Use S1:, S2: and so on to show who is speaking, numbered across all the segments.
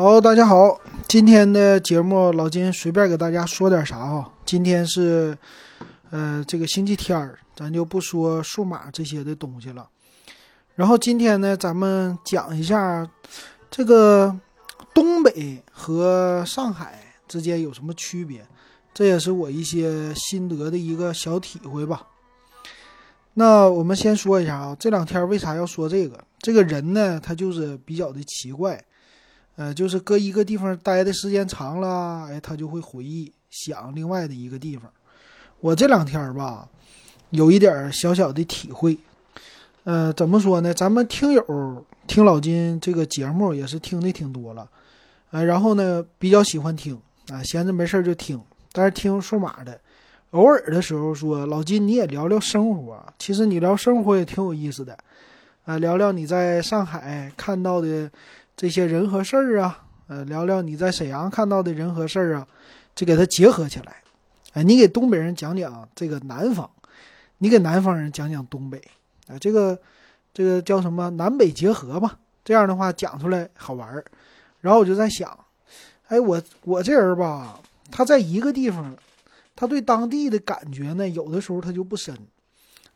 S1: 好，大家好，今天的节目老金随便给大家说点啥哈。今天是，呃，这个星期天儿，咱就不说数码这些的东西了。然后今天呢，咱们讲一下这个东北和上海之间有什么区别，这也是我一些心得的一个小体会吧。那我们先说一下啊，这两天为啥要说这个？这个人呢，他就是比较的奇怪。呃，就是搁一个地方待的时间长了，哎，他就会回忆想另外的一个地方。我这两天吧，有一点小小的体会。呃，怎么说呢？咱们听友听老金这个节目也是听的挺多了，呃，然后呢比较喜欢听啊，闲着没事儿就听。但是听数码的，偶尔的时候说老金你也聊聊生活，其实你聊生活也挺有意思的，啊，聊聊你在上海看到的。这些人和事儿啊，呃，聊聊你在沈阳看到的人和事儿啊，就给它结合起来。哎，你给东北人讲讲这个南方，你给南方人讲讲东北，啊，这个这个叫什么南北结合吧？这样的话讲出来好玩儿。然后我就在想，哎，我我这人吧，他在一个地方，他对当地的感觉呢，有的时候他就不深。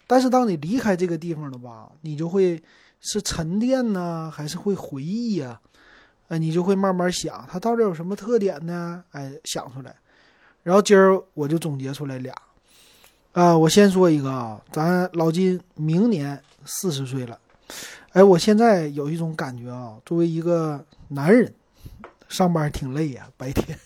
S1: 但是当你离开这个地方了吧，你就会。是沉淀呢，还是会回忆呀？哎，你就会慢慢想，它到底有什么特点呢？哎，想出来。然后今儿我就总结出来俩。啊，我先说一个啊，咱老金明年四十岁了。哎，我现在有一种感觉啊，作为一个男人，上班挺累呀，白天。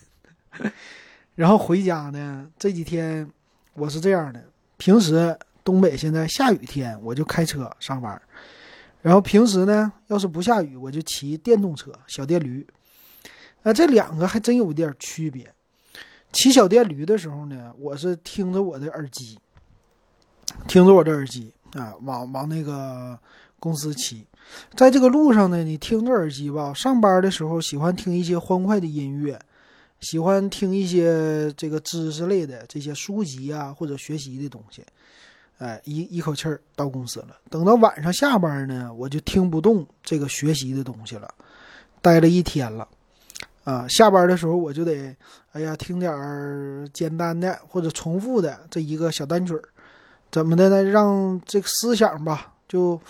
S1: 然后回家呢，这几天我是这样的：平时东北现在下雨天，我就开车上班。然后平时呢，要是不下雨，我就骑电动车、小电驴。啊，这两个还真有点区别。骑小电驴的时候呢，我是听着我的耳机，听着我的耳机啊，往往那个公司骑。在这个路上呢，你听着耳机吧，上班的时候喜欢听一些欢快的音乐，喜欢听一些这个知识类的这些书籍啊，或者学习的东西。哎，一一口气儿到公司了。等到晚上下班呢，我就听不动这个学习的东西了。待了一天了，啊，下班的时候我就得，哎呀，听点儿简单的或者重复的这一个小单曲儿，怎么的呢？让这个思想吧，就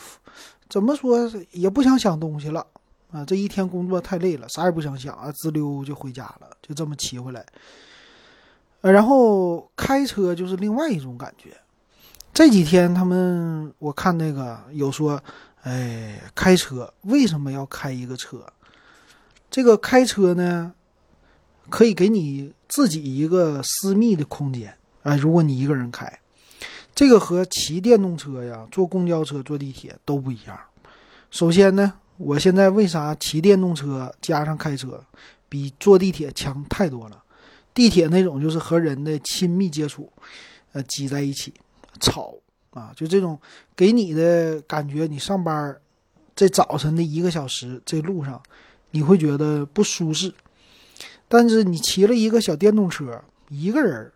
S1: 怎么说也不想想东西了啊。这一天工作太累了，啥也不想想啊，滋溜就回家了，就这么骑回来。然后开车就是另外一种感觉。这几天他们我看那个有说，哎，开车为什么要开一个车？这个开车呢，可以给你自己一个私密的空间。哎，如果你一个人开，这个和骑电动车呀、坐公交车、坐地铁都不一样。首先呢，我现在为啥骑电动车加上开车，比坐地铁强太多了？地铁那种就是和人的亲密接触，呃，挤在一起。吵啊，就这种给你的感觉，你上班这早晨的一个小时，这路上你会觉得不舒适。但是你骑了一个小电动车，一个人，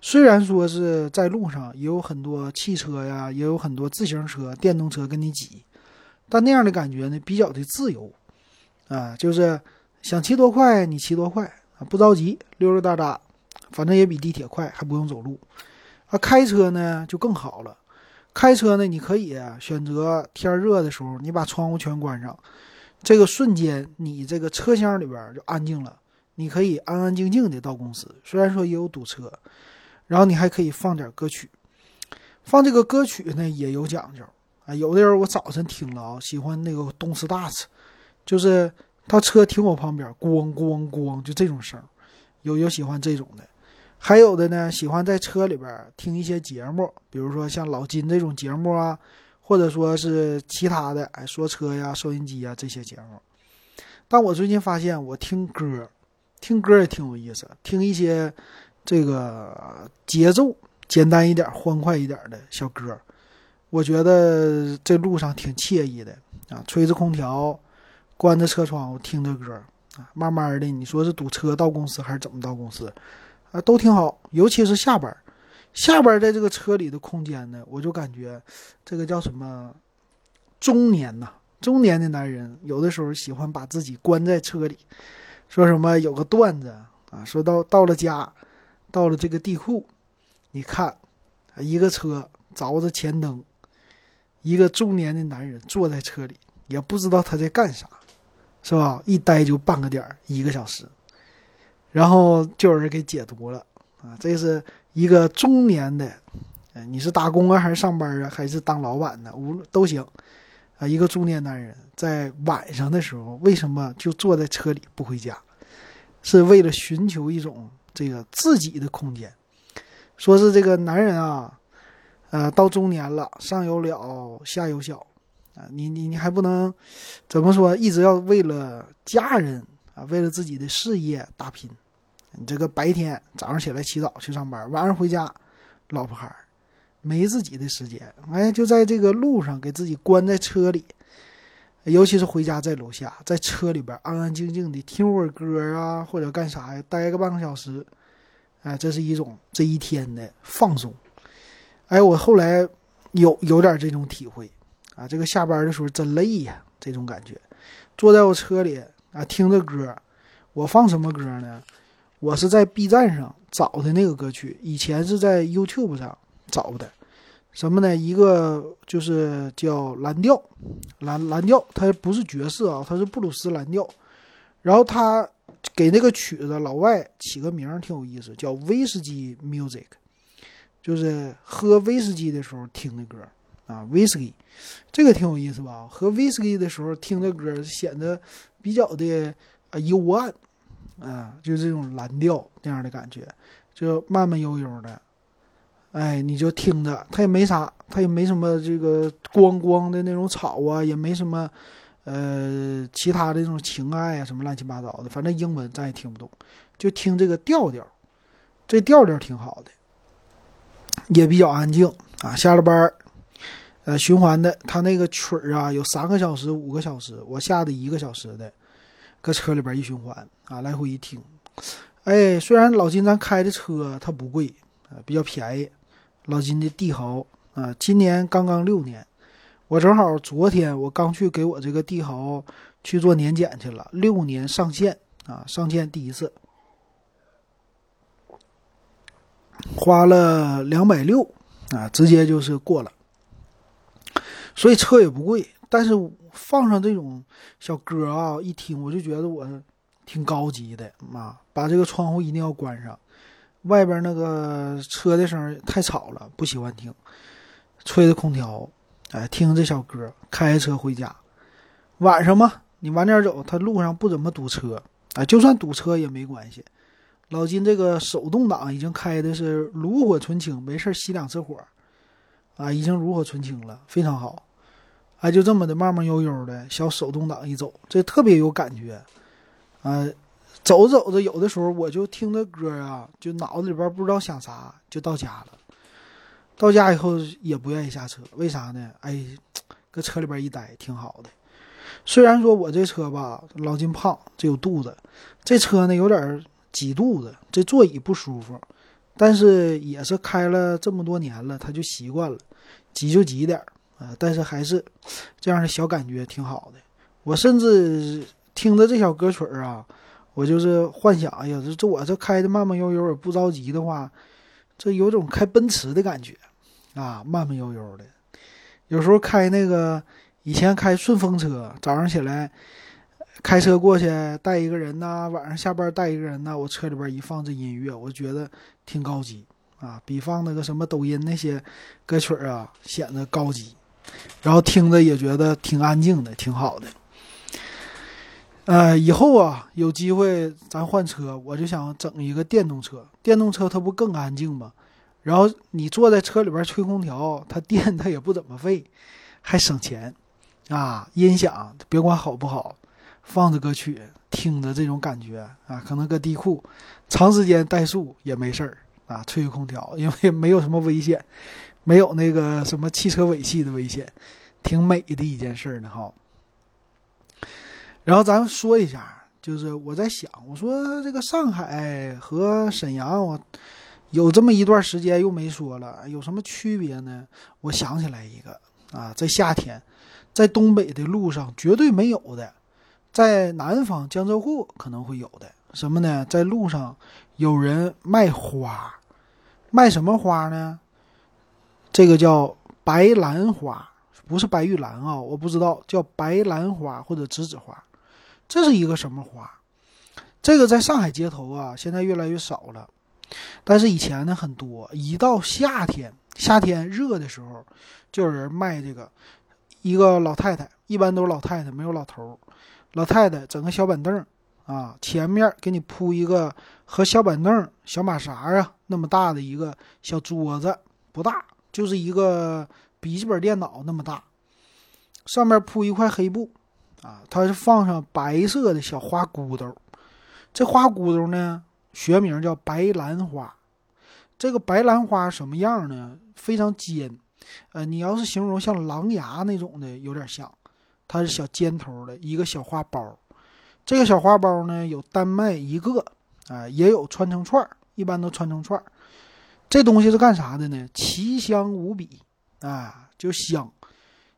S1: 虽然说是在路上也有很多汽车呀，也有很多自行车、电动车跟你挤，但那样的感觉呢，比较的自由啊，就是想骑多快你骑多快啊，不着急，溜溜达达，反正也比地铁快，还不用走路。那，开车呢就更好了。开车呢，你可以选择天热的时候，你把窗户全关上，这个瞬间你这个车厢里边就安静了，你可以安安静静的到公司。虽然说也有堵车，然后你还可以放点歌曲。放这个歌曲呢也有讲究啊。有的人我早晨听了啊，喜欢那个动次大次，就是他车停我旁边，咣咣咣，就这种声有有喜欢这种的。还有的呢，喜欢在车里边听一些节目，比如说像老金这种节目啊，或者说是其他的，哎，说车呀、收音机啊这些节目。但我最近发现，我听歌，听歌也挺有意思，听一些这个节奏简单一点、欢快一点的小歌，我觉得这路上挺惬意的啊，吹着空调，关着车窗，听着歌啊，慢慢的，你说是堵车到公司还是怎么到公司？啊，都挺好，尤其是下班下班在这个车里的空间呢，我就感觉这个叫什么中年呐，中年的男人有的时候喜欢把自己关在车里，说什么有个段子啊，说到到了家，到了这个地库，你看，一个车着着前灯，一个中年的男人坐在车里，也不知道他在干啥，是吧？一待就半个点儿，一个小时，然后就有人给解读了啊，这是一个中年的。你是打工啊，还是上班啊，还是当老板呢？无论都行，啊，一个中年男人在晚上的时候，为什么就坐在车里不回家？是为了寻求一种这个自己的空间。说是这个男人啊，呃，到中年了，上有老，下有小，啊，你你你还不能怎么说，一直要为了家人啊，为了自己的事业打拼。你这个白天早上起来起早去上班，晚上回家，老婆孩儿。没自己的时间，哎，就在这个路上给自己关在车里，尤其是回家在楼下，在车里边安安静静的听会儿歌啊，或者干啥呀，待个半个小时，哎，这是一种这一天的放松。哎，我后来有有点这种体会啊，这个下班的时候真累呀，这种感觉，坐在我车里啊，听着歌，我放什么歌呢？我是在 B 站上找的那个歌曲，以前是在 YouTube 上。找的什么呢？一个就是叫蓝调，蓝蓝调，它不是爵士啊，它是布鲁斯蓝调。然后他给那个曲子老外起个名儿挺有意思，叫威士忌 music，就是喝威士忌的时候听的歌啊。威士忌这个挺有意思吧？喝威士忌的时候听的歌显得比较的啊幽暗啊，就这种蓝调那样的感觉，就慢慢悠悠的。哎，你就听着，它也没啥，它也没什么这个光光的那种吵啊，也没什么，呃，其他的那种情爱啊，什么乱七八糟的，反正英文咱也听不懂，就听这个调调，这调调挺好的，也比较安静啊。下了班儿，呃，循环的，它那个曲儿啊，有三个小时、五个小时，我下的一个小时的，搁车里边一循环啊，来回一听，哎，虽然老金咱开的车它不贵啊，比较便宜。老金的帝豪啊，今年刚刚六年，我正好昨天我刚去给我这个帝豪去做年检去了，六年上线啊，上线第一次，花了两百六啊，直接就是过了。所以车也不贵，但是放上这种小歌啊，一听我就觉得我挺高级的妈，把这个窗户一定要关上。外边那个车的声太吵了，不喜欢听。吹着空调，哎，听这小歌，开车回家。晚上嘛，你晚点走，他路上不怎么堵车，哎，就算堵车也没关系。老金这个手动挡已经开的是炉火纯青，没事熄两次火，啊，已经炉火纯青了，非常好。哎，就这么的慢慢悠悠的小手动挡一走，这特别有感觉，啊。走走着，有的时候我就听着歌啊，就脑子里边不知道想啥，就到家了。到家以后也不愿意下车，为啥呢？哎，搁车里边一待挺好的。虽然说我这车吧，老金胖，这有肚子，这车呢有点挤肚子，这座椅不舒服。但是也是开了这么多年了，他就习惯了，挤就挤点儿啊。但是还是这样的小感觉挺好的。我甚至听着这小歌曲儿啊。我就是幻想，哎呀，这这我这开的慢慢悠悠也不着急的话，这有种开奔驰的感觉，啊，慢慢悠悠的。有时候开那个以前开顺风车，早上起来开车过去带一个人呐，晚上下班带一个人呐，我车里边一放这音乐，我觉得挺高级啊，比放那个什么抖音那些歌曲啊显得高级，然后听着也觉得挺安静的，挺好的。呃，以后啊，有机会咱换车，我就想整一个电动车。电动车它不更安静吗？然后你坐在车里边吹空调，它电它也不怎么费，还省钱啊。音响别管好不好，放着歌曲听着这种感觉啊，可能搁地库长时间怠速也没事儿啊，吹空调，因为没有什么危险，没有那个什么汽车尾气的危险，挺美的一件事呢哈。然后咱们说一下，就是我在想，我说这个上海和沈阳，我有这么一段时间又没说了，有什么区别呢？我想起来一个啊，在夏天，在东北的路上绝对没有的，在南方江浙沪可能会有的。什么呢？在路上有人卖花，卖什么花呢？这个叫白兰花，不是白玉兰啊，我不知道叫白兰花或者栀子花，这是一个什么花？这个在上海街头啊，现在越来越少了，但是以前呢很多。一到夏天，夏天热的时候，就有人卖这个。一个老太太，一般都是老太太，没有老头儿。老太太整个小板凳啊，前面给你铺一个和小板凳、小马扎啊那么大的一个小桌子，不大。就是一个笔记本电脑那么大，上面铺一块黑布，啊，它是放上白色的小花骨朵这花骨朵呢，学名叫白兰花。这个白兰花什么样呢？非常尖，呃，你要是形容像狼牙那种的，有点像。它是小尖头的一个小花苞。这个小花苞呢，有单卖一个，啊，也有穿成串儿，一般都穿成串儿。这东西是干啥的呢？奇香无比啊，就香。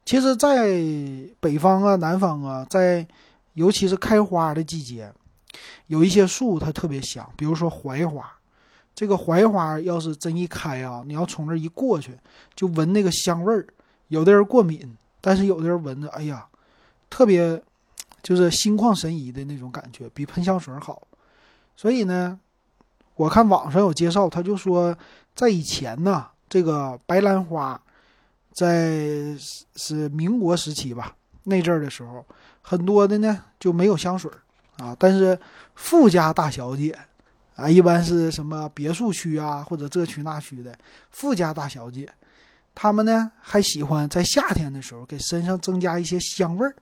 S1: 其实，在北方啊、南方啊，在尤其是开花的季节，有一些树它特别香，比如说槐花。这个槐花要是真一开啊，你要从这一过去，就闻那个香味儿。有的人过敏，但是有的人闻着，哎呀，特别就是心旷神怡的那种感觉，比喷香水好。所以呢。我看网上有介绍，他就说，在以前呢，这个白兰花，在是民国时期吧，那阵儿的时候，很多的呢就没有香水啊。但是富家大小姐啊，一般是什么别墅区啊，或者这区那区的富家大小姐，她们呢还喜欢在夏天的时候给身上增加一些香味儿，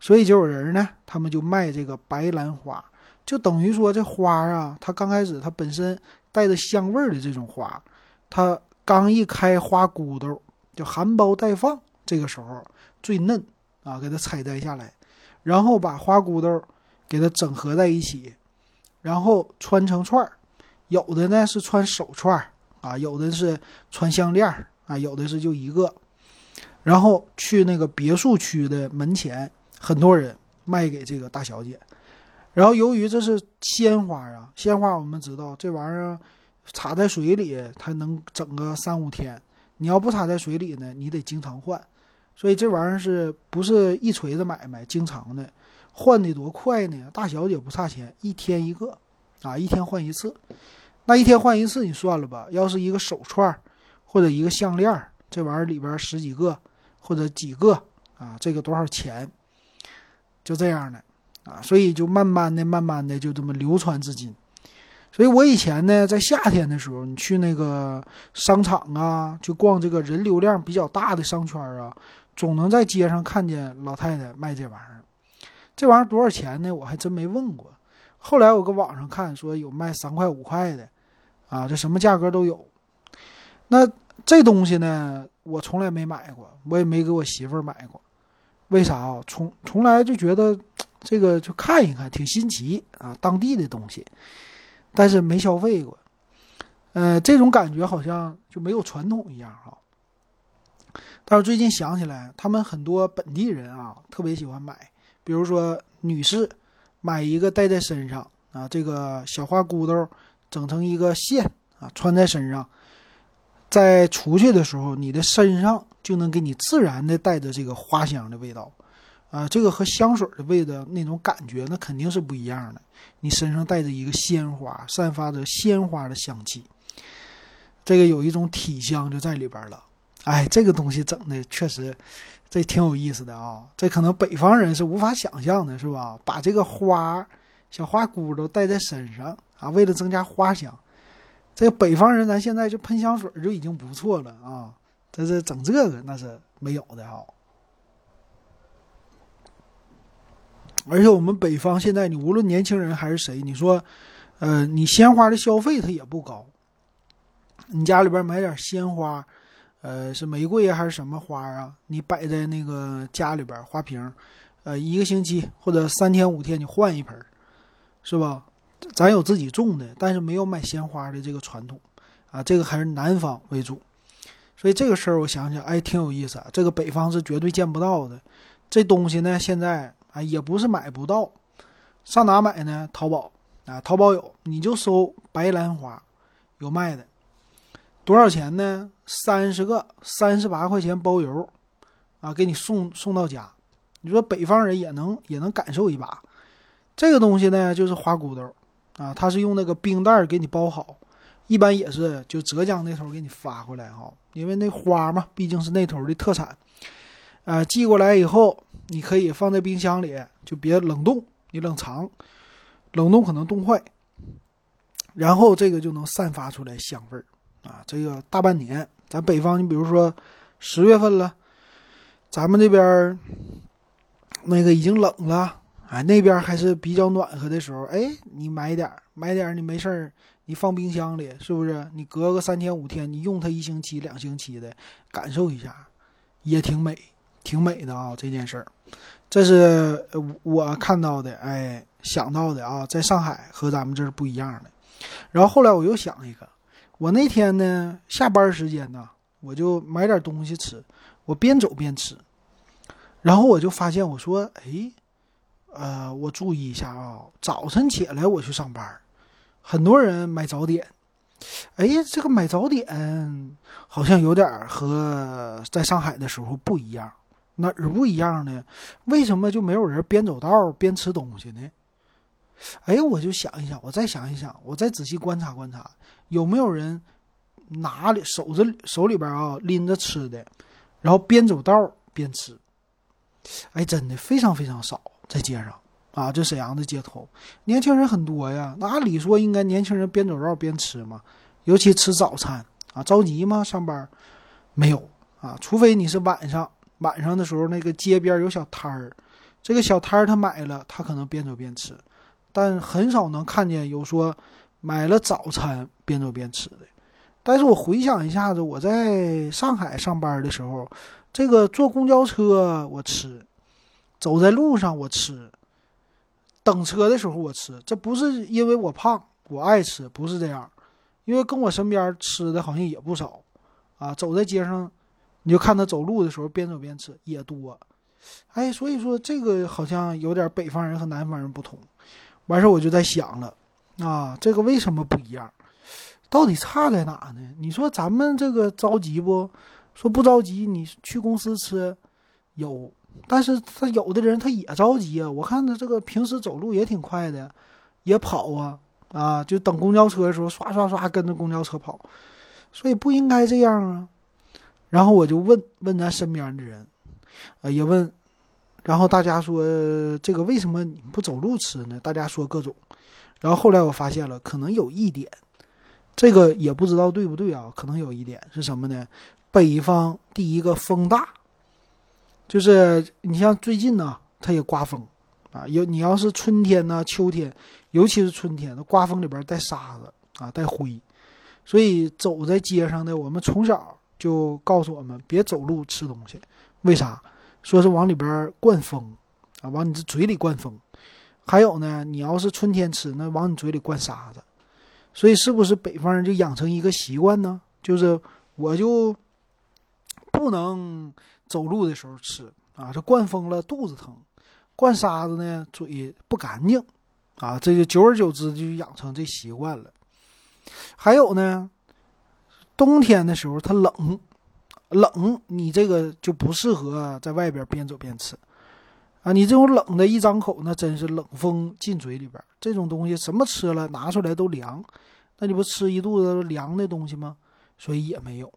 S1: 所以就有人呢，他们就卖这个白兰花。就等于说，这花啊，它刚开始它本身带着香味儿的这种花，它刚一开花骨朵，就含苞待放，这个时候最嫩啊，给它采摘下来，然后把花骨朵给它整合在一起，然后穿成串儿，有的呢是穿手串儿啊，有的是穿项链儿啊，有的是就一个，然后去那个别墅区的门前，很多人卖给这个大小姐。然后，由于这是鲜花啊，鲜花我们知道这玩意儿插在水里，它能整个三五天。你要不插在水里呢，你得经常换。所以这玩意儿是不是一锤子买卖？经常的，换的多快呢？大小姐不差钱，一天一个，啊，一天换一次。那一天换一次，你算了吧。要是一个手串或者一个项链，这玩意儿里边十几个或者几个啊，这个多少钱？就这样的。啊，所以就慢慢的、慢慢的就这么流传至今。所以我以前呢，在夏天的时候，你去那个商场啊，就逛这个人流量比较大的商圈啊，总能在街上看见老太太卖这玩意儿。这玩意儿多少钱呢？我还真没问过。后来我搁网上看，说有卖三块、五块的，啊，这什么价格都有。那这东西呢，我从来没买过，我也没给我媳妇儿买过。为啥啊？从从来就觉得。这个就看一看，挺新奇啊，当地的东西，但是没消费过，呃，这种感觉好像就没有传统一样哈。但是最近想起来，他们很多本地人啊，特别喜欢买，比如说女士买一个戴在身上啊，这个小花骨朵整成一个线啊，穿在身上，在出去的时候，你的身上就能给你自然的带着这个花香的味道。啊，这个和香水的味道那种感觉，那肯定是不一样的。你身上带着一个鲜花，散发着鲜花的香气，这个有一种体香就在里边了。哎，这个东西整的确实，这挺有意思的啊。这可能北方人是无法想象的，是吧？把这个花小花骨都带在身上啊，为了增加花香。这个北方人，咱现在就喷香水就已经不错了啊。这是整这个那是没有的哈。而且我们北方现在，你无论年轻人还是谁，你说，呃，你鲜花的消费它也不高。你家里边买点鲜花，呃，是玫瑰还是什么花啊？你摆在那个家里边花瓶，呃，一个星期或者三天五天你换一盆，是吧？咱有自己种的，但是没有买鲜花的这个传统，啊，这个还是南方为主。所以这个事儿我想想，哎，挺有意思啊。这个北方是绝对见不到的。这东西呢，现在啊也不是买不到，上哪买呢？淘宝啊，淘宝有，你就搜白兰花，有卖的。多少钱呢？三十个，三十八块钱包邮，啊，给你送送到家。你说北方人也能也能感受一把。这个东西呢，就是花骨朵，啊，它是用那个冰袋给你包好，一般也是就浙江那头给你发过来哈，因为那花嘛，毕竟是那头的特产。啊，寄过来以后，你可以放在冰箱里，就别冷冻，你冷藏，冷冻可能冻坏。然后这个就能散发出来香味儿。啊，这个大半年，咱北方，你比如说十月份了，咱们这边那个已经冷了，哎，那边还是比较暖和的时候，哎，你买点儿买点儿你没事儿，你放冰箱里，是不是？你隔个三天五天，你用它一星期、两星期的，感受一下，也挺美，挺美的啊。这件事儿，这是我看到的，哎，想到的啊，在上海和咱们这儿不一样的。然后后来我又想一个。我那天呢，下班时间呢，我就买点东西吃，我边走边吃，然后我就发现，我说，哎，呃，我注意一下啊，早晨起来我去上班，很多人买早点，哎，这个买早点好像有点和在上海的时候不一样，哪儿不一样呢？为什么就没有人边走道边吃东西呢？哎，我就想一想，我再想一想，我再仔细观察观察，有没有人拿里手着手里边啊拎着吃的，然后边走道边吃。哎，真的非常非常少，在街上啊，这沈阳的街头，年轻人很多呀。那按理说应该年轻人边走道边吃嘛，尤其吃早餐啊，着急吗？上班没有啊？除非你是晚上，晚上的时候那个街边有小摊儿，这个小摊儿他买了，他可能边走边吃。但很少能看见有说买了早餐边走边吃的。但是我回想一下子，我在上海上班的时候，这个坐公交车我吃，走在路上我吃，等车的时候我吃。这不是因为我胖，我爱吃，不是这样。因为跟我身边吃的好像也不少啊。走在街上，你就看他走路的时候边走边吃也多。哎，所以说这个好像有点北方人和南方人不同。完事我就在想了，啊，这个为什么不一样？到底差在哪呢？你说咱们这个着急不？说不着急，你去公司吃有，但是他有的人他也着急啊。我看他这个平时走路也挺快的，也跑啊，啊，就等公交车的时候刷刷刷跟着公交车跑，所以不应该这样啊。然后我就问问咱身边的人，啊，也问。然后大家说这个为什么你不走路吃呢？大家说各种。然后后来我发现了，可能有一点，这个也不知道对不对啊？可能有一点是什么呢？北方第一个风大，就是你像最近呢，它也刮风啊。有你要是春天呢、秋天，尤其是春天，那刮风里边带沙子啊、带灰，所以走在街上的我们从小就告诉我们别走路吃东西，为啥？说是往里边灌风，啊，往你这嘴里灌风。还有呢，你要是春天吃，那往你嘴里灌沙子。所以是不是北方人就养成一个习惯呢？就是我就不能走路的时候吃啊，这灌风了肚子疼，灌沙子呢嘴不干净，啊，这就久而久之就养成这习惯了。还有呢，冬天的时候它冷。冷，你这个就不适合在外边边走边吃，啊，你这种冷的一张口，那真是冷风进嘴里边。这种东西什么吃了拿出来都凉，那你不吃一肚子凉的东西吗？所以也没有。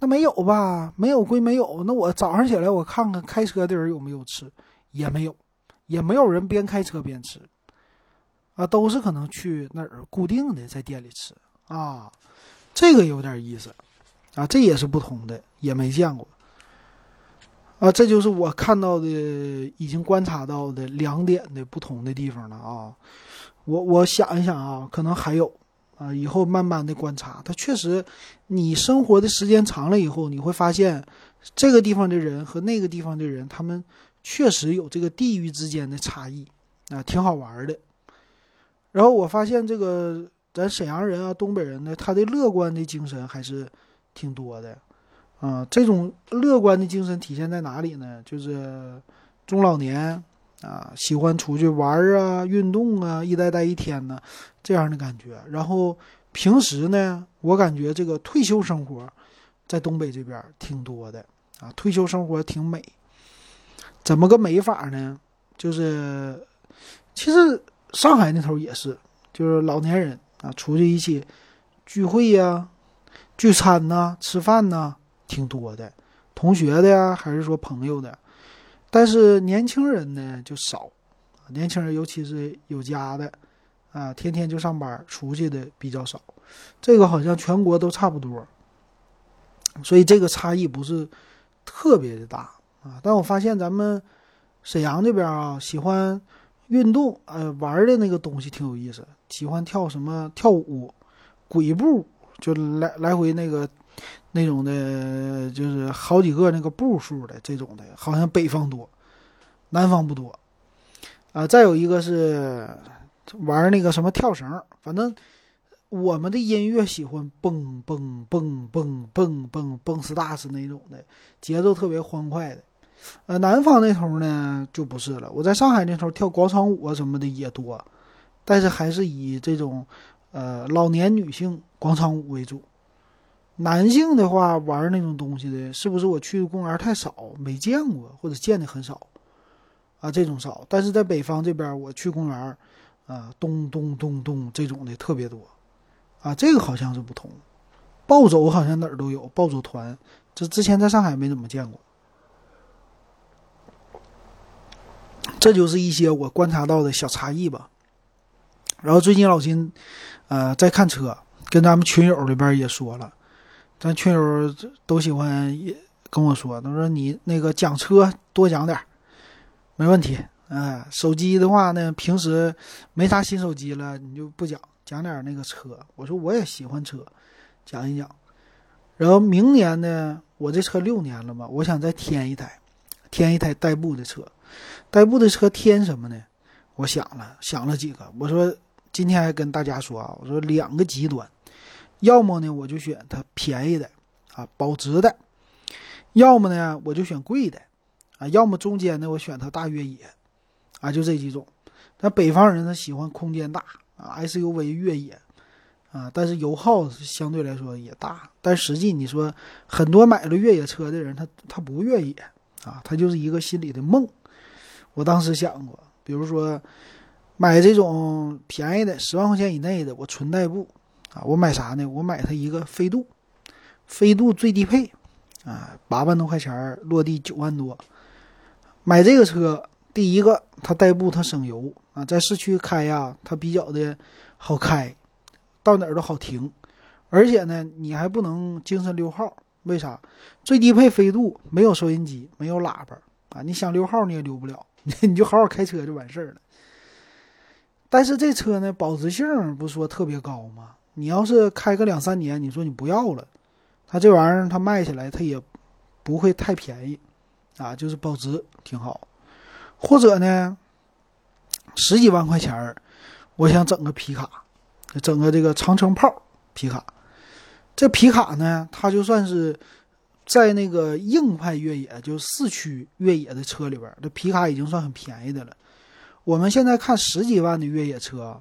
S1: 那没有吧？没有归没有。那我早上起来我看看开车的人有没有吃，也没有，也没有人边开车边吃，啊，都是可能去那儿固定的在店里吃啊，这个有点意思。啊，这也是不同的，也没见过。啊，这就是我看到的，已经观察到的两点的不同的地方了啊。我我想一想啊，可能还有啊，以后慢慢的观察。它确实，你生活的时间长了以后，你会发现这个地方的人和那个地方的人，他们确实有这个地域之间的差异啊，挺好玩的。然后我发现这个咱沈阳人啊，东北人呢，他的乐观的精神还是。挺多的，啊，这种乐观的精神体现在哪里呢？就是中老年啊，喜欢出去玩啊、运动啊，一待待一天呢，这样的感觉。然后平时呢，我感觉这个退休生活在东北这边挺多的啊，退休生活挺美。怎么个美法呢？就是其实上海那头也是，就是老年人啊，出去一起聚会呀、聚餐呐、吃饭呐。挺多的，同学的呀，还是说朋友的，但是年轻人呢就少，年轻人尤其是有家的，啊，天天就上班出去的比较少，这个好像全国都差不多，所以这个差异不是特别的大啊。但我发现咱们沈阳这边啊，喜欢运动，呃，玩的那个东西挺有意思，喜欢跳什么跳舞，鬼步，就来来回那个。那种的，就是好几个那个步数的这种的，好像北方多，南方不多。啊，再有一个是玩那个什么跳绳，反正我们的音乐喜欢蹦蹦蹦蹦蹦蹦蹦斯大斯那种的，节奏特别欢快的。呃，南方那头呢就不是了。我在上海那头跳广场舞啊什么的也多，但是还是以这种呃老年女性广场舞为主。男性的话玩那种东西的，是不是我去的公园太少，没见过，或者见的很少，啊，这种少。但是在北方这边，我去公园，啊，咚咚咚咚这种的特别多，啊，这个好像是不同。暴走好像哪儿都有，暴走团，这之前在上海没怎么见过。这就是一些我观察到的小差异吧。然后最近老金，呃，在看车，跟咱们群友里边也说了。咱群友都喜欢跟我说，他说你那个讲车多讲点没问题。哎，手机的话呢，平时没啥新手机了，你就不讲，讲点那个车。我说我也喜欢车，讲一讲。然后明年呢，我这车六年了嘛，我想再添一台，添一台代步的车。代步的车添什么呢？我想了想了几个，我说今天还跟大家说啊，我说两个极端。要么呢，我就选它便宜的，啊，保值的；要么呢，我就选贵的，啊，要么中间呢，我选它大越野，啊，就这几种。那北方人他喜欢空间大，啊，SUV 越野，啊，但是油耗相对来说也大。但实际你说，很多买了越野车的人，他他不越野，啊，他就是一个心里的梦。我当时想过，比如说买这种便宜的，十万块钱以内的，我纯代步。啊，我买啥呢？我买它一个飞度，飞度最低配，啊，八万多块钱落地九万多。买这个车，第一个它代步它省油啊，在市区开呀，它比较的好开，到哪儿都好停。而且呢，你还不能精神溜号，为啥？最低配飞度没有收音机，没有喇叭啊，你想溜号你也溜不了，你就好好开车就完事儿了。但是这车呢，保值性不说特别高吗？你要是开个两三年，你说你不要了，它这玩意儿它卖起来它也不会太便宜，啊，就是保值挺好。或者呢，十几万块钱儿，我想整个皮卡，整个这个长城炮皮卡。这皮卡呢，它就算是在那个硬派越野，就是四驱越野的车里边，这皮卡已经算很便宜的了。我们现在看十几万的越野车。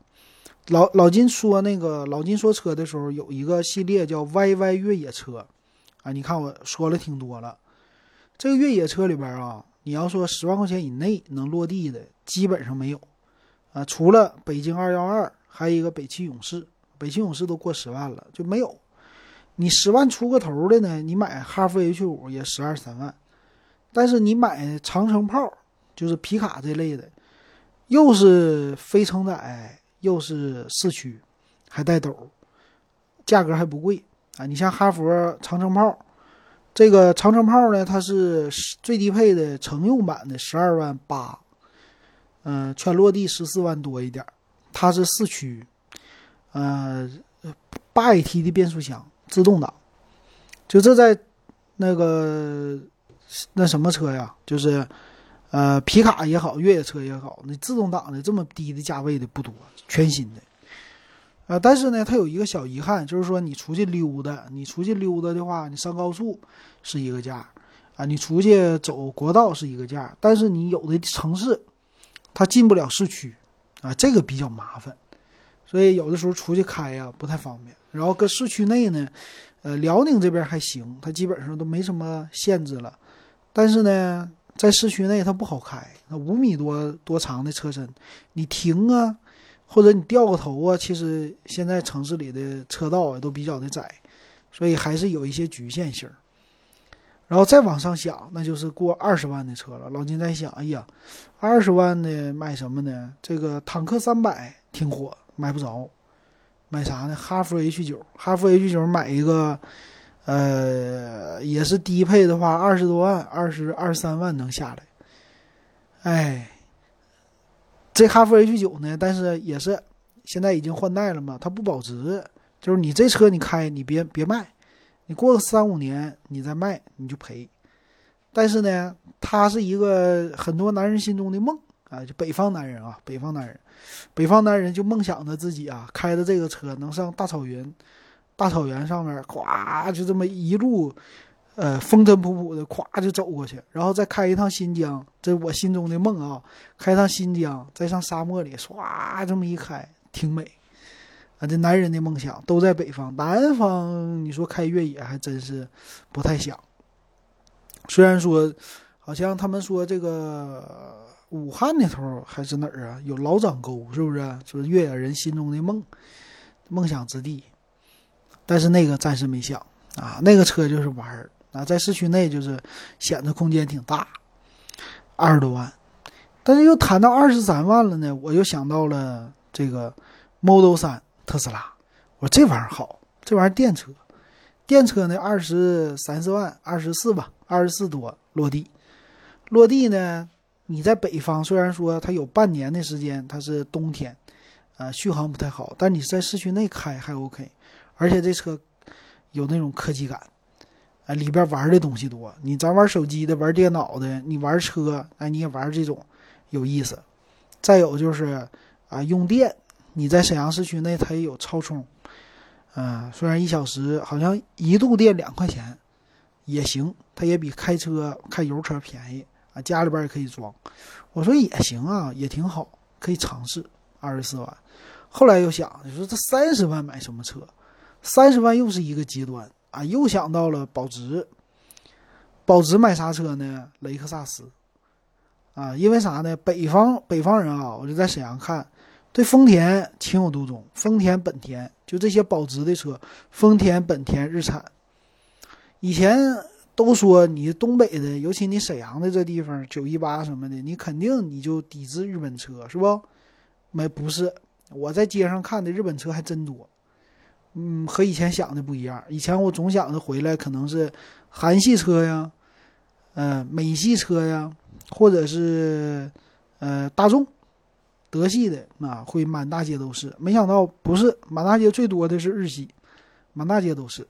S1: 老老金说那个老金说车的时候，有一个系列叫 YY 越野车，啊，你看我说了挺多了。这个越野车里边啊，你要说十万块钱以内能落地的，基本上没有，啊，除了北京二幺二，还有一个北汽勇士，北汽勇士都过十万了，就没有。你十万出个头的呢，你买哈弗 H 五也十二三万，但是你买长城炮，就是皮卡这类的，又是非承载。又是四驱，还带斗，价格还不贵啊！你像哈佛长城炮，这个长城炮呢，它是最低配的乘用版的十二万八，嗯，全落地十四万多一点它是四驱，呃，八 AT 的变速箱，自动挡，就这在那个那什么车呀，就是。呃，皮卡也好，越野车也好，那自动挡的这么低的价位的不多，全新的。啊，但是呢，它有一个小遗憾，就是说你出去溜达，你出去溜达的话，你上高速是一个价，啊，你出去走国道是一个价，但是你有的城市它进不了市区，啊，这个比较麻烦，所以有的时候出去开呀不太方便。然后搁市区内呢，呃，辽宁这边还行，它基本上都没什么限制了，但是呢，在市区内它不好开，那五米多多长的车身，你停啊。或者你掉个头啊，其实现在城市里的车道啊都比较的窄，所以还是有一些局限性。然后再往上想，那就是过二十万的车了。老金在想，哎呀，二十万的买什么呢？这个坦克三百挺火，买不着，买啥呢？哈弗 H 九，哈弗 H 九买一个，呃，也是低配的话，二十多万，二十二三万能下来。哎。这哈弗 H 九呢，但是也是现在已经换代了嘛，它不保值，就是你这车你开，你别别卖，你过个三五年你再卖你就赔。但是呢，它是一个很多男人心中的梦啊，就北方男人啊，北方男人，北方男人就梦想着自己啊开的这个车能上大草原，大草原上面咵就这么一路。呃，风尘仆仆的，咵就走过去，然后再开一趟新疆，这我心中的梦啊！开趟新疆，再上沙漠里，唰这么一开，挺美啊！这男人的梦想都在北方，南方你说开越野还真是不太想。虽然说，好像他们说这个武汉那头还是哪儿啊，有老掌沟，是不是？就是越野人心中的梦梦想之地，但是那个暂时没想啊，那个车就是玩儿。啊，在市区内就是显得空间挺大，二十多万，但是又谈到二十三万了呢，我又想到了这个 Model 3特斯拉，我说这玩意儿好，这玩意儿电车，电车呢二十三四万，二十四吧，二十四多落地，落地呢，你在北方虽然说它有半年的时间它是冬天，啊，续航不太好，但你在市区内开还 OK，而且这车有那种科技感。哎，里边玩的东西多，你咱玩手机的，玩电脑的，你玩车，哎，你也玩这种，有意思。再有就是啊，用电，你在沈阳市区内它也有超充，嗯，虽然一小时好像一度电两块钱，也行，它也比开车开油车便宜啊。家里边也可以装，我说也行啊，也挺好，可以尝试。二十四万，后来又想，你说这三十万买什么车？三十万又是一个极端。啊，又想到了保值，保值买啥车呢？雷克萨斯，啊，因为啥呢？北方北方人啊，我就在沈阳看，对丰田情有独钟，丰田、本田就这些保值的车，丰田、本田、日产，以前都说你东北的，尤其你沈阳的这地方，九一八什么的，你肯定你就抵制日本车，是不？没不是，我在街上看的日本车还真多。嗯，和以前想的不一样。以前我总想着回来可能是韩系车呀，呃，美系车呀，或者是呃大众、德系的啊，会满大街都是。没想到不是，满大街最多的是日系，满大街都是。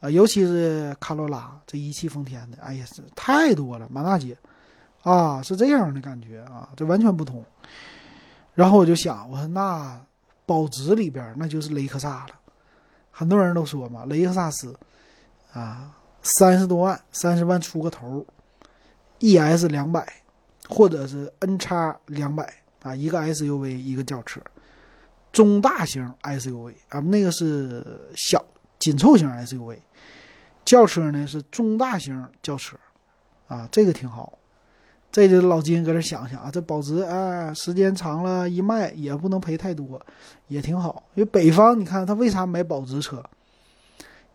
S1: 啊，尤其是卡罗拉这一汽丰田的，哎呀，是太多了，满大街啊，是这样的感觉啊，这完全不同。然后我就想，我说那保值里边那就是雷克萨了。很多人都说嘛，雷克萨斯，啊，三十多万，三十万出个头，ES 两百，或者是 N 叉两百啊，一个 SUV，一个轿车，中大型 SUV 啊，那个是小紧凑型 SUV，轿车呢是中大型轿车，啊，这个挺好。这就老金搁这想想啊，这保值啊，时间长了，一卖也不能赔太多，也挺好。因为北方，你看他为啥买保值车？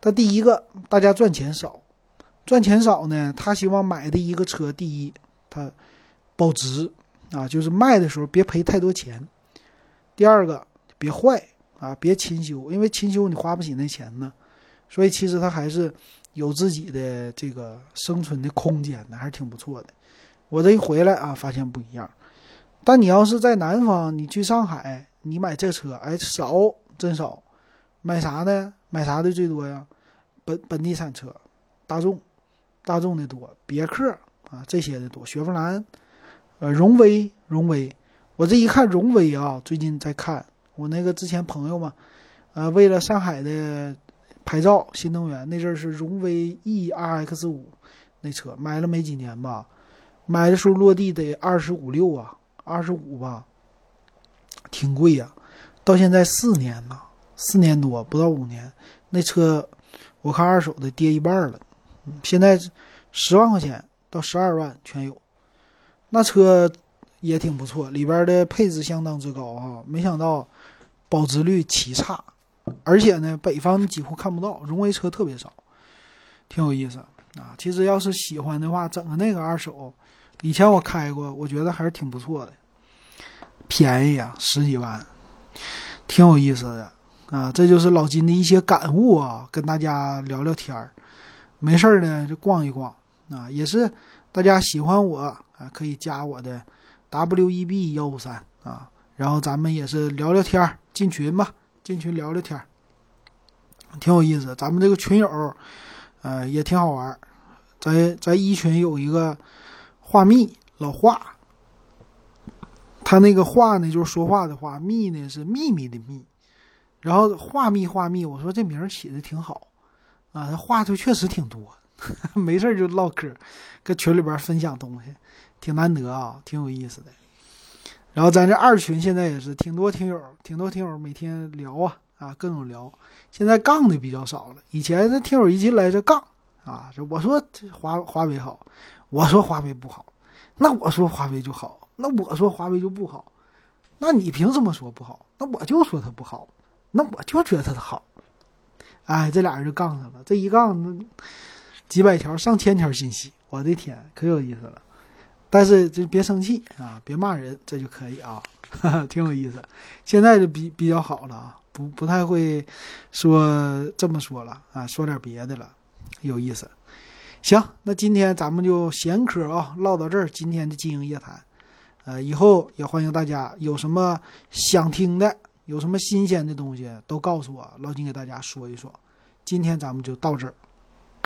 S1: 他第一个，大家赚钱少，赚钱少呢，他希望买的一个车，第一，他保值啊，就是卖的时候别赔太多钱。第二个，别坏啊，别勤修，因为勤修你花不起那钱呢。所以其实他还是有自己的这个生存的空间的，还是挺不错的。我这一回来啊，发现不一样。但你要是在南方，你去上海，你买这车，哎，少，真少。买啥呢？买啥的最多呀？本本地产车，大众，大众的多，别克啊这些的多，雪佛兰，呃，荣威，荣威。我这一看荣威啊，最近在看我那个之前朋友嘛，呃，为了上海的牌照，新能源那阵儿是荣威 E R X 五那车，买了没几年吧，买的时候落地得二十五六啊，二十五吧，挺贵呀。到现在四年了，四年多不到五年，那车我看二手的跌一半了，现在十万块钱到十二万全有，那车也挺不错，里边的配置相当之高啊，没想到保值率奇差，而且呢，北方几乎看不到，荣威车特别少，挺有意思啊。其实要是喜欢的话，整个那个二手，以前我开过，我觉得还是挺不错的，便宜啊，十几万。挺有意思的啊，这就是老金的一些感悟啊，跟大家聊聊天儿。没事儿呢就逛一逛啊，也是大家喜欢我啊，可以加我的 W E B 幺五三啊，然后咱们也是聊聊天儿，进群吧，进群聊聊天儿，挺有意思。咱们这个群友，呃，也挺好玩儿。在在一群有一个画密老画。他那个话呢，就是说话的话；密呢是秘密的秘。然后话密话密，我说这名儿起的挺好啊，他话就确实挺多，没事就唠嗑，搁群里边分享东西，挺难得啊，挺有意思的。然后咱这二群现在也是挺多听友，挺多听友每天聊啊啊各种聊。现在杠的比较少了，以前这听友一进来就杠啊，就我说华华为好，我说华为不好，那我说华为就好。那我说华为就不好，那你凭什么说不好？那我就说它不好，那我就觉得它好。哎，这俩人就杠上了，这一杠那几百条、上千条信息，我的天，可有意思了。但是就别生气啊，别骂人，这就可以啊，挺有意思。现在就比比较好了啊，不不太会说这么说了啊，说点别的了，有意思。行，那今天咱们就闲嗑啊，唠到这儿，今天的经营夜谈。呃，以后也欢迎大家有什么想听的，有什么新鲜的东西都告诉我，老金给大家说一说。今天咱们就到这儿。